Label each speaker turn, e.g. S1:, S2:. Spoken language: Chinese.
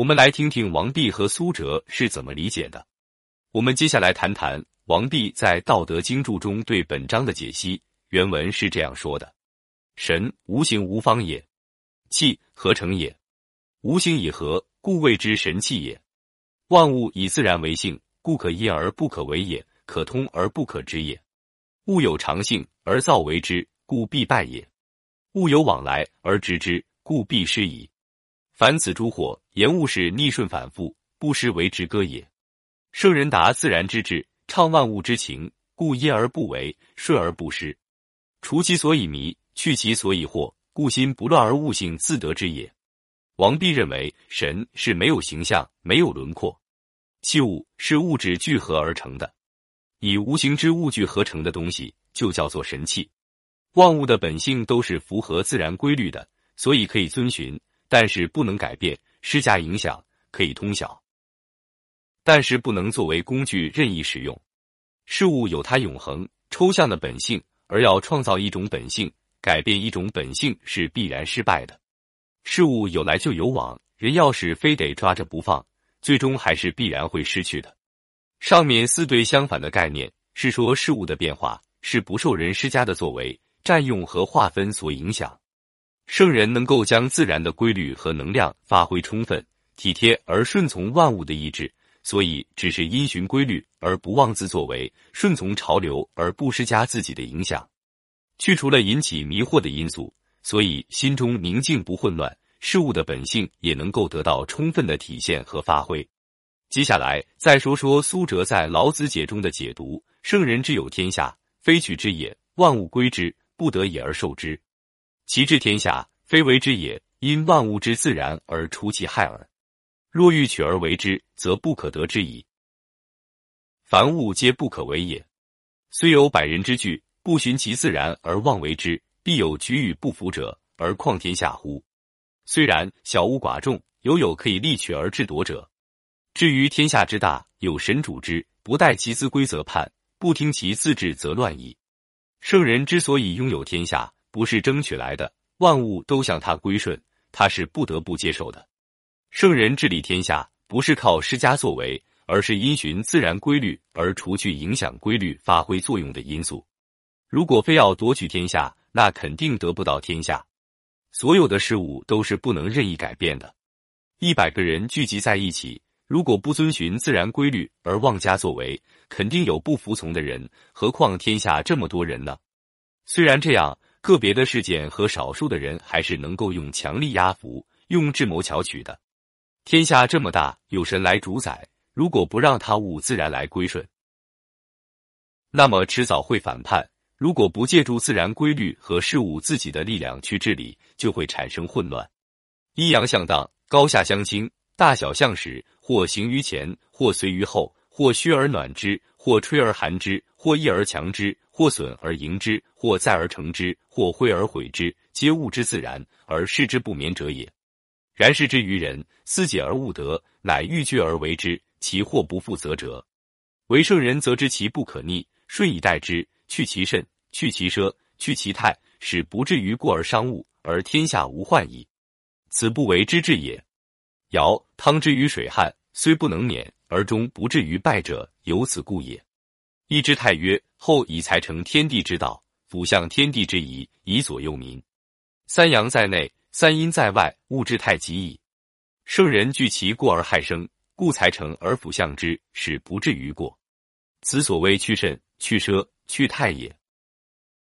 S1: 我们来听听王弼和苏辙是怎么理解的。我们接下来谈谈王弼在《道德经注》中对本章的解析。原文是这样说的：“神无形无方也，气合成也。无形以合，故谓之神气也。万物以自然为性，故可因而不可为也，可通而不可知也。物有常性而造为之，故必败也。物有往来而知之，故必失矣。凡此诸惑，言物是逆顺反复，不失为之歌也。圣人达自然之志，畅万物之情，故因而不为，顺而不失。除其所以迷，去其所以惑，故心不乱而物性自得之也。王弼认为，神是没有形象、没有轮廓，器物是物质聚合而成的，以无形之物聚合成的东西就叫做神器。万物的本性都是符合自然规律的，所以可以遵循，但是不能改变、施加影响，可以通晓，但是不能作为工具任意使用。事物有它永恒、抽象的本性。而要创造一种本性，改变一种本性是必然失败的。事物有来就有往，人要是非得抓着不放，最终还是必然会失去的。上面四对相反的概念，是说事物的变化是不受人施加的作为、占用和划分所影响。圣人能够将自然的规律和能量发挥充分，体贴而顺从万物的意志。所以，只是因循规律而不妄自作为，顺从潮流而不施加自己的影响，去除了引起迷惑的因素，所以心中宁静不混乱，事物的本性也能够得到充分的体现和发挥。接下来再说说苏辙在《老子解》中的解读：圣人之有天下，非取之也，万物归之，不得已而受之；其治天下，非为之也，因万物之自然而除其害耳。若欲取而为之，则不可得之矣。凡物皆不可为也。虽有百人之具，不循其自然而妄为之，必有举与不服者，而况天下乎？虽然小物寡众，犹有可以力取而制夺者。至于天下之大，有神主之，不待其资规则判，不听其自治，则乱矣。圣人之所以拥有天下，不是争取来的，万物都向他归顺，他是不得不接受的。圣人治理天下，不是靠施加作为，而是因循自然规律而除去影响规律发挥作用的因素。如果非要夺取天下，那肯定得不到天下。所有的事物都是不能任意改变的。一百个人聚集在一起，如果不遵循自然规律而妄加作为，肯定有不服从的人。何况天下这么多人呢？虽然这样，个别的事件和少数的人还是能够用强力压服，用智谋巧取的。天下这么大，有神来主宰。如果不让他物自然来归顺，那么迟早会反叛。如果不借助自然规律和事物自己的力量去治理，就会产生混乱。阴阳相当，高下相倾，大小相使，或行于前，或随于后，或虚而暖之，或吹而寒之，或易而强之，或损而盈之，或在而成之，或挥而毁之，皆物之自然，而事之不眠者也。然视之于人，思解而悟得，乃欲据而为之，其祸不复则者。为圣人，则知其不可逆，顺以待之，去其甚，去其奢，去其泰，使不至于过而伤物，而天下无患矣。此不为之治也。尧汤之于水旱，虽不能免，而终不至于败者，有此故也。一之泰曰：后以才成天地之道，辅向天地之宜，以左右民。三阳在内。三阴在外，物之太极矣。圣人惧其过而害生，故才成而辅相之，使不至于过。此所谓去甚、去奢、去泰也。